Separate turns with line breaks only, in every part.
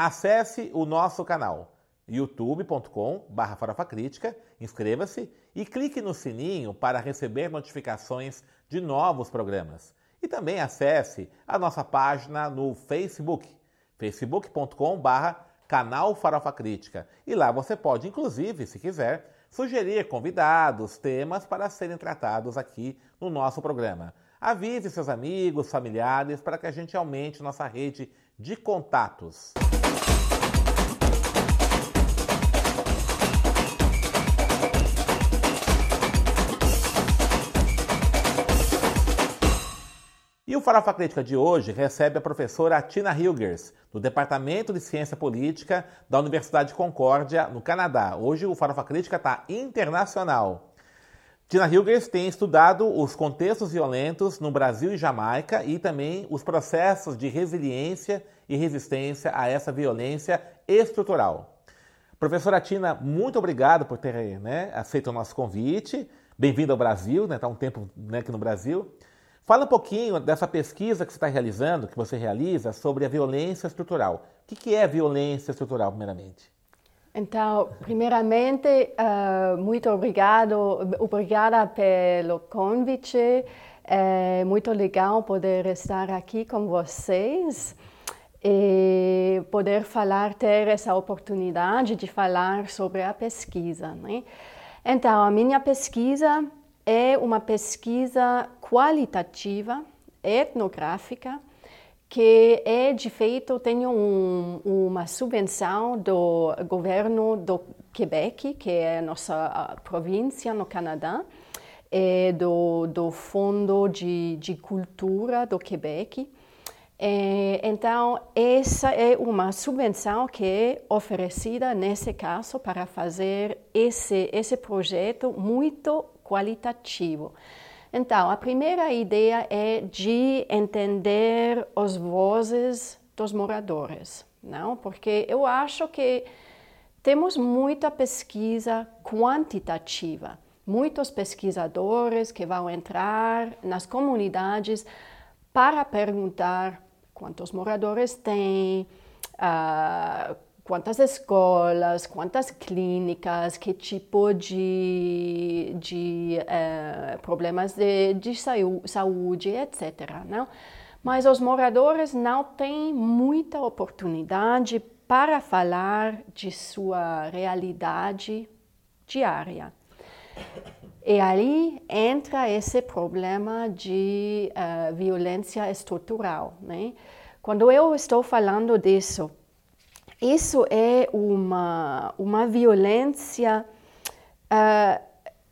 Acesse o nosso canal youtube.com.br farofacrítica, inscreva-se e clique no sininho para receber notificações de novos programas. E também acesse a nossa página no Facebook, facebook.com.br canal Farofa Crítica. E lá você pode, inclusive, se quiser, sugerir convidados, temas para serem tratados aqui no nosso programa. Avise seus amigos, familiares, para que a gente aumente nossa rede de contatos. O Farofa Crítica de hoje recebe a professora Tina Hilgers, do Departamento de Ciência Política da Universidade de Concórdia, no Canadá. Hoje o Farofa Crítica está internacional. Tina Hilgers tem estudado os contextos violentos no Brasil e Jamaica e também os processos de resiliência e resistência a essa violência estrutural. Professora Tina, muito obrigado por ter né, aceito o nosso convite. Bem-vindo ao Brasil, está né, tá um tempo né, aqui no Brasil. Fala um pouquinho dessa pesquisa que você está realizando, que você realiza, sobre a violência estrutural. O que é violência estrutural, primeiramente?
Então, primeiramente, uh, muito obrigado, obrigada pelo convite. É muito legal poder estar aqui com vocês e poder falar, ter essa oportunidade de falar sobre a pesquisa. Né? Então, a minha pesquisa é uma pesquisa qualitativa, etnográfica, que é de feito tem um, uma subvenção do governo do Quebec, que é a nossa província no Canadá, e do, do Fundo de, de Cultura do Quebec. E, então, essa é uma subvenção que é oferecida, nesse caso, para fazer esse, esse projeto muito qualitativo. Então, a primeira ideia é de entender as vozes dos moradores, não? Porque eu acho que temos muita pesquisa quantitativa, muitos pesquisadores que vão entrar nas comunidades para perguntar quantos moradores tem, uh, quantas escolas, quantas clínicas, que tipo de, de uh, problemas de, de saúde, etc. Não? Mas os moradores não têm muita oportunidade para falar de sua realidade diária. E ali entra esse problema de uh, violência estrutural. Né? Quando eu estou falando disso, isso é uma, uma violência uh,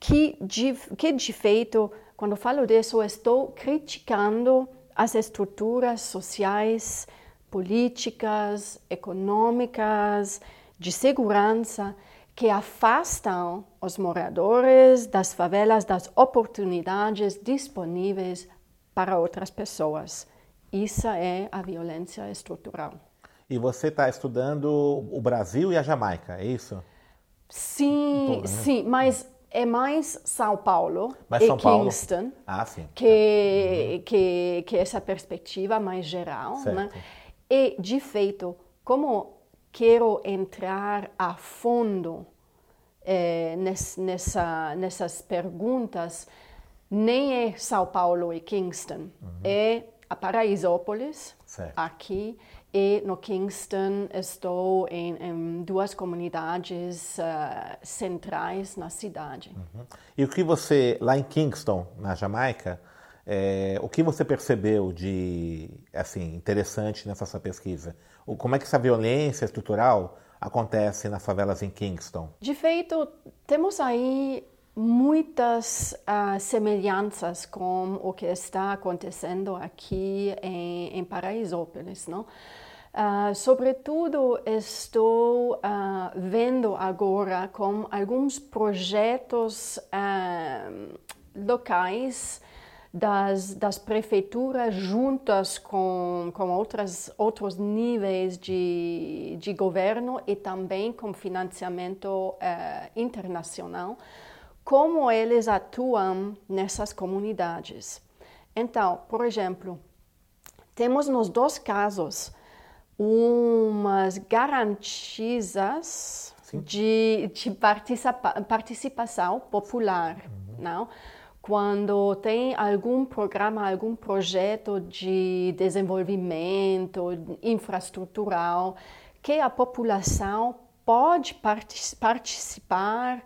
que, de, que, de feito, quando falo disso, estou criticando as estruturas sociais, políticas, econômicas, de segurança que afastam os moradores das favelas das oportunidades disponíveis para outras pessoas. Isso é a violência estrutural.
E você está estudando o Brasil e a Jamaica, é isso?
Sim, né? sim, mas é mais São Paulo mais e São Kingston Paulo.
Ah.
Que, uhum. que, que essa perspectiva mais geral. Né? E, de feito, como quero entrar a fundo eh, nessa, nessas perguntas, nem é São Paulo e Kingston, uhum. é a Paraisópolis, certo. aqui, e no Kingston estou em, em duas comunidades uh, centrais na cidade.
Uhum. E o que você, lá em Kingston, na Jamaica, é, o que você percebeu de assim interessante nessa sua pesquisa? O, como é que essa violência estrutural acontece nas favelas em Kingston?
De feito, temos aí muitas uh, semelhanças com o que está acontecendo aqui em, em Paraisópolis, não? Uh, sobretudo, estou uh, vendo agora com alguns projetos locais das, das prefeituras juntas com, com outras, outros níveis de, de governo e também com financiamento internacional, como eles atuam nessas comunidades. Então, por exemplo, temos nos dois casos umas garantias de, de participa participação popular, uhum. não? Quando tem algum programa, algum projeto de desenvolvimento infraestrutural que a população pode participar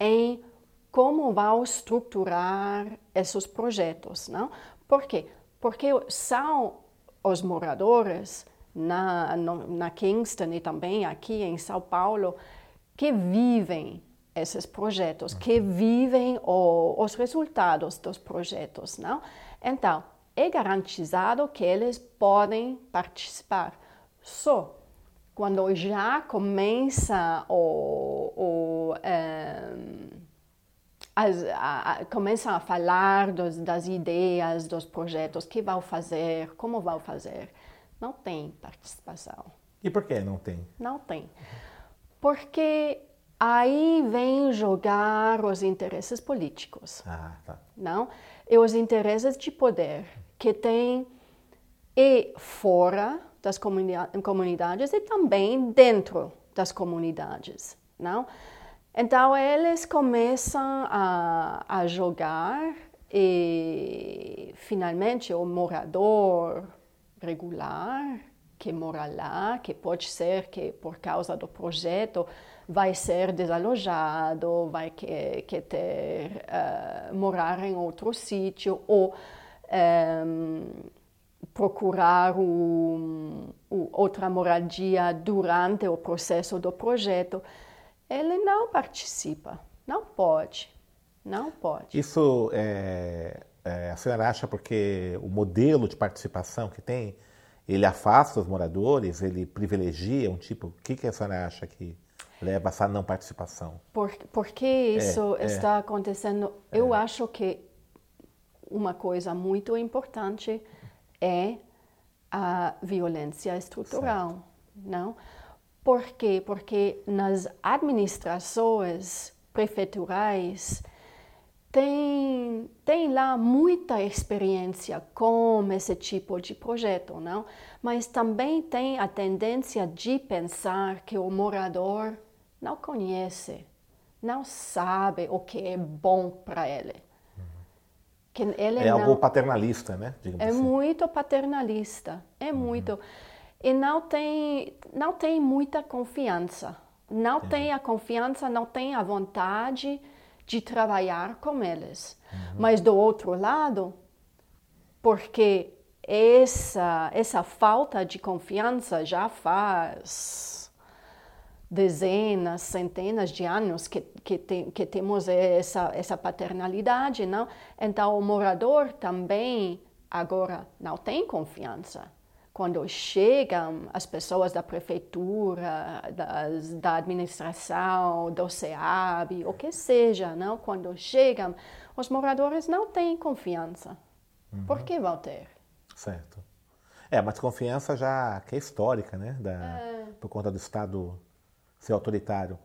em como vai estruturar esses projetos, não? Por quê? Porque são os moradores na, na Kingston e também aqui em São Paulo que vivem esses projetos, que vivem o, os resultados dos projetos, não? Então, é garantizado que eles podem participar. Só quando já começa o, o eh, as, a, a, começam a falar dos, das ideias, dos projetos, que vão fazer, como vão fazer. Não tem participação.
E por que não tem?
Não tem. Porque aí vem jogar os interesses políticos.
Ah, tá.
Não? E os interesses de poder que tem e fora das comunidades e também dentro das comunidades, não? Então eles começam a, a jogar e finalmente o morador regular que mora lá, que pode ser que por causa do projeto vai ser desalojado, vai que, que ter uh, morar em outro sítio ou um, ehm, procurar um, outra moradia durante o processo do projeto ele não participa, não pode, não pode.
Isso é, é, a senhora acha porque o modelo de participação que tem, ele afasta os moradores, ele privilegia um tipo, o que, que a senhora acha que leva a essa não participação?
Por, por que isso é, é. está acontecendo? Eu é. acho que uma coisa muito importante é a violência estrutural, certo. não? Por quê? Porque nas administrações prefeiturais tem, tem lá muita experiência com esse tipo de projeto, não? Mas também tem a tendência de pensar que o morador não conhece, não sabe o que é bom para ele.
Ele é não... algo paternalista, né?
Digamos é assim. muito paternalista, é uhum. muito e não tem, não tem muita confiança. Não Entendi. tem a confiança, não tem a vontade de trabalhar com eles. Uhum. Mas do outro lado, porque essa, essa falta de confiança já faz dezenas, centenas de anos que, que, tem, que temos essa, essa paternalidade, não? Então o morador também agora não tem confiança quando chegam as pessoas da prefeitura, das, da administração, do SEAB, o que seja, não? quando chegam, os moradores não têm confiança. Uhum. Por que vão ter?
Certo. É, uma desconfiança já que é histórica, né? Da, é. Por conta do Estado ser autoritário.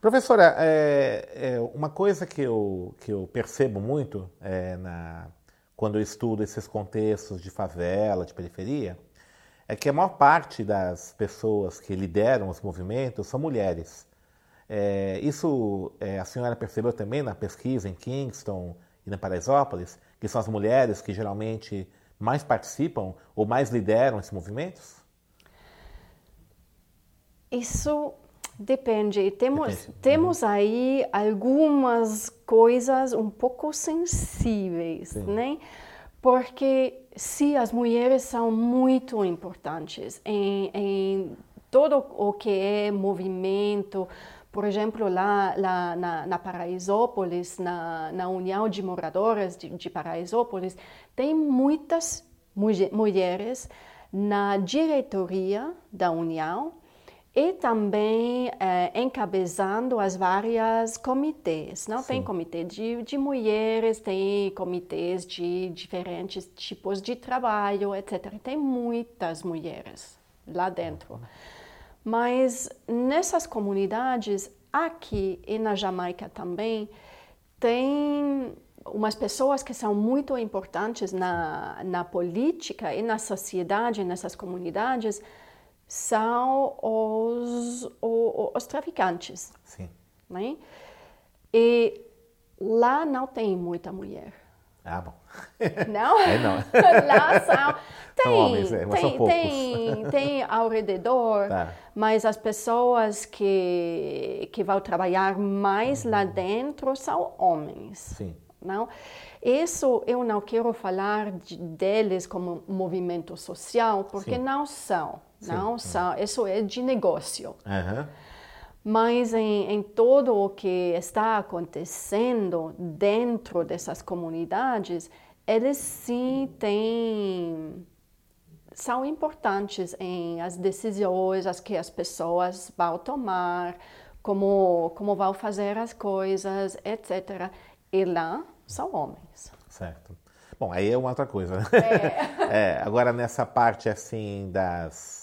Professora, é, é, uma coisa que eu, que eu percebo muito é, na, quando eu estudo esses contextos de favela, de periferia, é que a maior parte das pessoas que lideram os movimentos são mulheres. É, isso é, a senhora percebeu também na pesquisa em Kingston e na Paraisópolis, que são as mulheres que geralmente mais participam ou mais lideram esses movimentos?
Isso depende. Temos, depende. temos aí algumas coisas um pouco sensíveis, Sim. né? Porque se as mulheres são muito importantes em, em todo o que é movimento, por exemplo, lá, lá na, na Paraisópolis, na, na União de Moradoras de, de Paraisópolis, tem muitas mulheres na diretoria da União e também é, encabeçando as várias comitês. Não
Sim.
tem comitê de, de mulheres, tem comitês de diferentes tipos de trabalho, etc. Tem muitas mulheres lá dentro. Mas nessas comunidades, aqui e na Jamaica também, tem umas pessoas que são muito importantes na, na política e na sociedade, nessas comunidades, são os, os, os traficantes.
Sim.
Né? E lá não tem muita mulher.
Ah, bom.
Não?
Aí não.
Lá são. Tem,
São homens, é, mas são
tem,
poucos.
tem, tem ao redor,
Tá.
mas as pessoas que, que vão trabalhar mais lá
Uhum.
dentro são homens.
Sim.
Não? Isso eu não quero falar de, deles como movimento social, porque
Sim.
não são. Não são. Isso é de negócio.
Aham.
Mas em, em todo o que está acontecendo dentro dessas comunidades, eles sim têm são importantes em as decisões as que as pessoas vão tomar, como como vão fazer as coisas, etc. E lá são homens.
Certo. Bom, aí é uma outra coisa. né? É, agora nessa parte assim das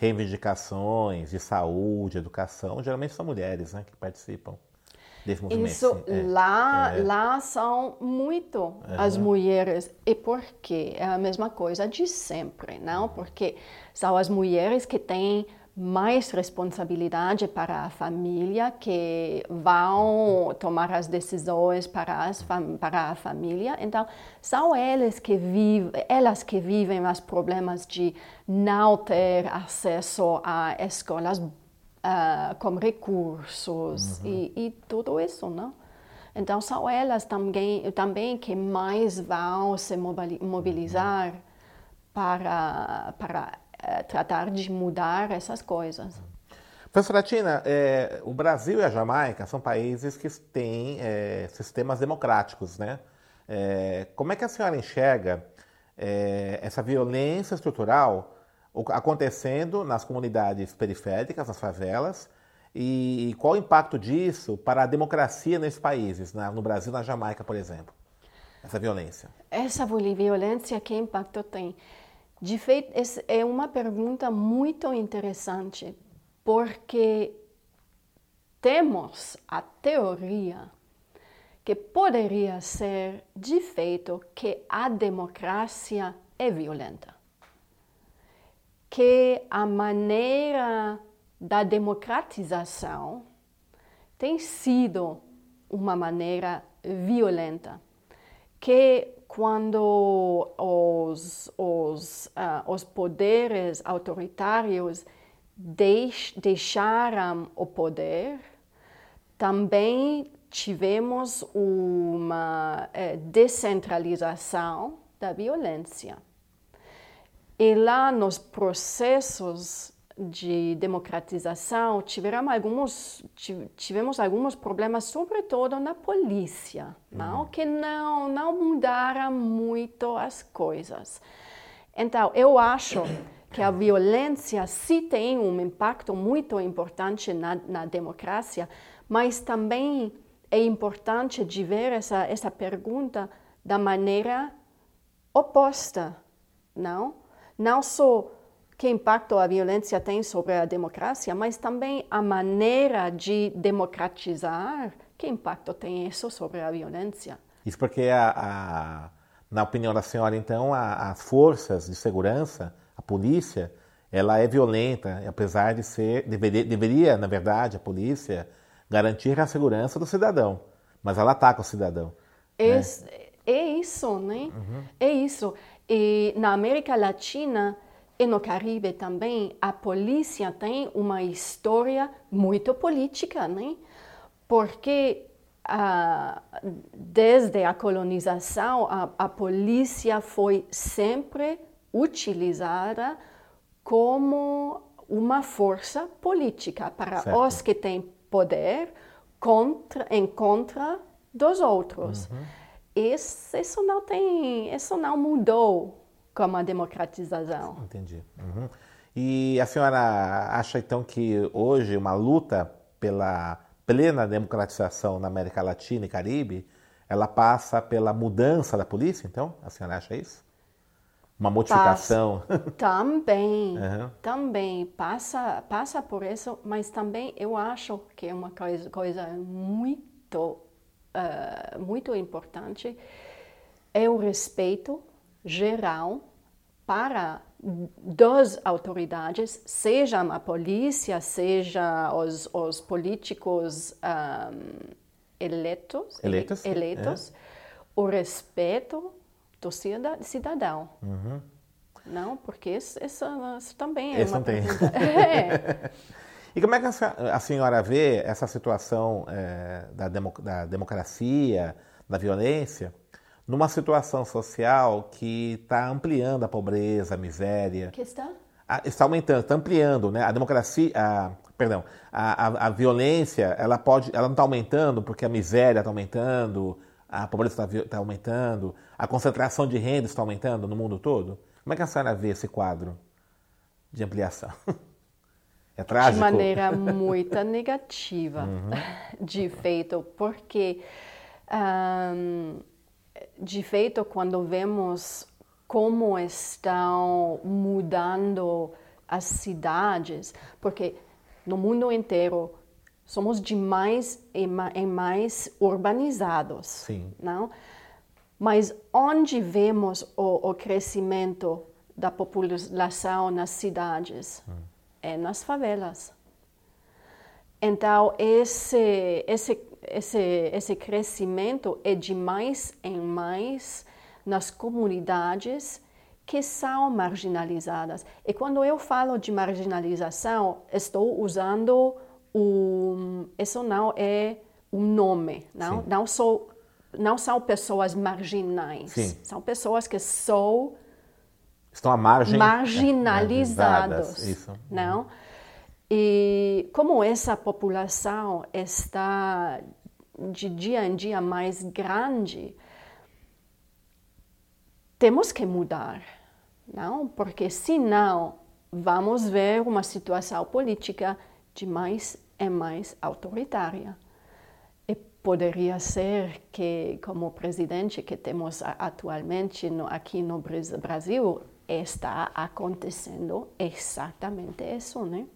reivindicações de saúde, educação, geralmente são mulheres, né, que participam desse movimento.
Isso.
É.
lá,
é.
lá são muito as mulheres. E por quê? É a mesma coisa de sempre, não? Porque são as mulheres que têm mais responsabilidade para a família, que vão tomar as decisões para, as para a família. Então, são elas que vivem, elas que vivem os problemas de não ter acesso a escolas ah, com recursos e, e tudo isso, não? Então, são elas também, também que mais vão se mobili- mobilizar para, para eh, tratar de mudar essas coisas.
Professora Tina, é, o Brasil e a Jamaica são países que têm é, sistemas democráticos, né? É, como é que a senhora enxerga essa violência estrutural acontecendo nas comunidades periféricas, nas favelas, e, qual o impacto disso para a democracia nesses países, na- no Brasil e na Jamaica, por exemplo? Essa violência.
Essa violência, que impacto tem? De feito, é uma pergunta muito interessante, porque temos a teoria que poderia ser de feito que a democracia é violenta. Que a maneira da democratização tem sido uma maneira violenta. Que quando os, os, ah, os poderes autoritários deix, deixaram o poder, também tivemos uma eh, descentralização da violência. E lá nos processos de democratização tiveram alguns, ti- tivemos alguns problemas, sobretudo na polícia, não? que não, não mudaram muito as coisas. Então, eu acho que a violência sim tem um impacto muito importante na, na democracia, mas também é importante de ver essa, essa pergunta da maneira oposta, não? Não só que impacto a violência tem sobre a democracia, mas também a maneira de democratizar, que impacto tem isso sobre a violência.
Isso porque, a, a- na opinião da senhora, então, a- as forças de segurança, a polícia, ela é violenta, apesar de ser, deveria, deveria, na verdade, a polícia garantir a segurança do cidadão, mas ela ataca o cidadão.
É, é isso, né? É isso. E na América Latina e no Caribe também, a polícia tem uma história muito política, né? Porque ah, desde a colonização, a, a polícia foi sempre utilizada como uma força política para
Certo.
os que têm poder contra, em contra dos outros. Isso, isso não tem, isso não mudou com a democratização.
Entendi. Uhum. E a senhora acha então que hoje uma luta pela plena democratização na América Latina e Caribe, ela passa pela mudança da polícia, então? A senhora acha isso? Uma modificação?
Passa, também, uhum. também passa, passa por isso, mas também eu acho que é uma coisa, coisa muito, uh, muito importante, é o respeito geral para das autoridades, seja a polícia, seja os, os políticos um, eleitos,
eleitos,
eleitos é. o respeito do cidadão. Uhum. Não, porque isso, isso, isso também é
Esse
uma
tem. É. e como é que a senhora vê essa situação é, da, democ da democracia, da violência, numa situação social que está ampliando a pobreza, a miséria.
Que está?
A, está aumentando, está ampliando, né? A democracia, a, perdão, a, a, a, violência, ela pode, ela não está aumentando porque a miséria está aumentando, a pobreza está tá aumentando, a concentração de renda está aumentando no mundo todo. Como é que a senhora vê esse quadro de ampliação? É trágico?
De maneira muito negativa, uhum. de feito, porque um, de feito, quando vemos como estão mudando as cidades, porque no mundo inteiro somos demais e mais urbanizados,
Sim.
não? Mas onde vemos o, o crescimento da população nas cidades? Hum. É nas favelas. Então, esse, esse esse, esse crescimento é de mais em mais nas comunidades que são marginalizadas. E quando eu falo de marginalização, estou usando um, isso não é um nome, não, não sou não são pessoas marginais,
Sim.
são pessoas que são
estão à margem
marginalizados,
isso.
não? E como essa população está de dia em dia mais grande, temos que mudar, não? Porque senão vamos ver uma situação política de mais e mais autoritária. E poderia ser que, como presidente que temos atualmente aqui no Brasil, está acontecendo exatamente isso, né?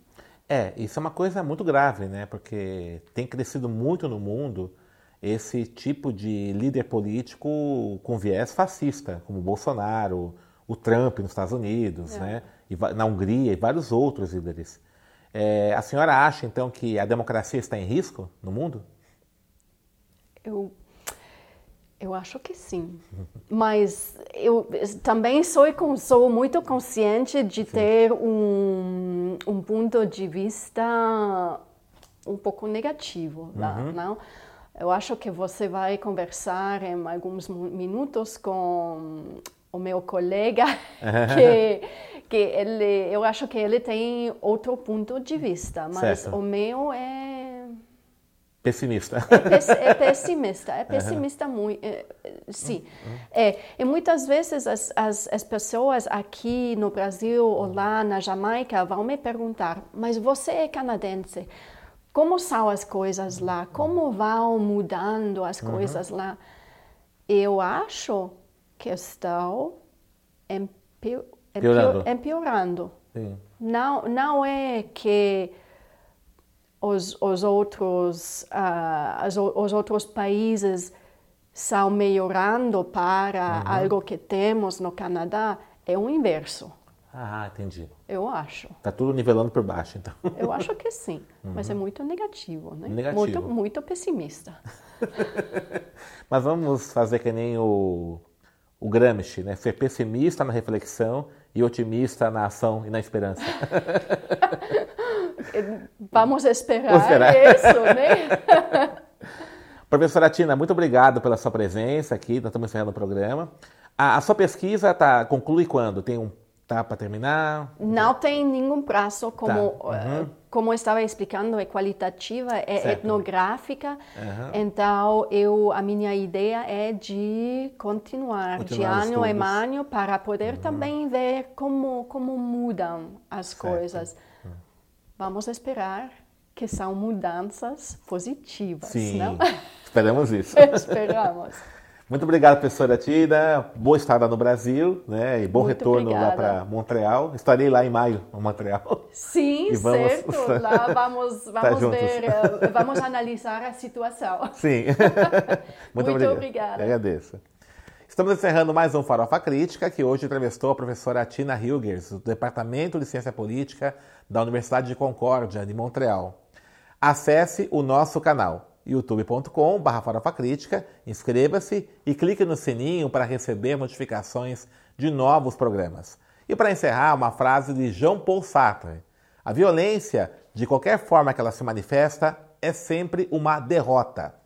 É, isso é uma coisa muito grave, né? Porque tem crescido muito no mundo esse tipo de líder político com viés fascista, como o Bolsonaro, o Trump nos Estados Unidos, é. né? E na Hungria e vários outros líderes. É, a senhora acha, então, que a democracia está em risco no mundo?
Eu eu acho que sim. Mas eu também sou, sou muito consciente de ter um, um ponto de vista um pouco negativo lá, uhum. não? Eu acho que você vai conversar em alguns minutos com o meu colega que que ele eu acho que ele tem outro ponto de vista, mas certo. o meu é
Pessimista.
É, é pessimista, é pessimista uhum. muito, é, sim. Uhum. É, e muitas vezes as, as, as, pessoas aqui no Brasil ou lá na Jamaica vão me perguntar, mas você é canadense, como são as coisas lá? Como vão mudando as uhum. coisas lá? Eu acho que estão empior, empiorando. empiorando. Não, não é que os, os outros uh, os, os, outros países estão melhorando para uhum. algo que temos no Canadá é o inverso.
Ah, entendi.
Eu acho.
Tá tudo nivelando por baixo, então.
Eu acho que sim, uhum. mas é muito negativo, né?
Negativo.
Muito, muito pessimista.
mas vamos fazer que nem o, o Gramsci, né? Ser pessimista na reflexão e otimista na ação e na esperança.
Vamos esperar, esperar. isso, né?
Professora Tina, muito obrigado pela sua presença aqui, nós estamos encerrando o programa. A, a sua pesquisa tá, conclui quando? Tem um Tá para terminar?
Não tem nenhum prazo, como, tá. uhum. como eu estava explicando, é qualitativa, é certo. etnográfica. Uhum. Então, eu, a minha ideia é de continuar, continuar de ano em ano para poder uhum. também ver como, como mudam as certo. coisas. Vamos esperar que são mudanças positivas,
Sim,
não?
esperamos isso.
esperamos.
Muito obrigado, professora Tida. Boa estada no Brasil, né? E bom
Muito
retorno
obrigada.
lá para Montreal. Estarei lá em maio, em Montreal.
Sim, e vamos... certo. Lá vamos, vamos tá ver, eh, vamos analisar a situação.
Sim.
Muito, Muito obrigada.
Eu agradeço. Estamos encerrando mais um Farofa Crítica, que hoje entrevistou a professora Tina Hilgers, do Departamento de Ciência Política da Universidade de Concórdia, de Montreal. Acesse o nosso canal youtube.com.br farofacrítica, inscreva-se e clique no sininho para receber notificações de novos programas. E para encerrar, uma frase de Jean Paul Sartre. A violência, de qualquer forma que ela se manifesta, é sempre uma derrota.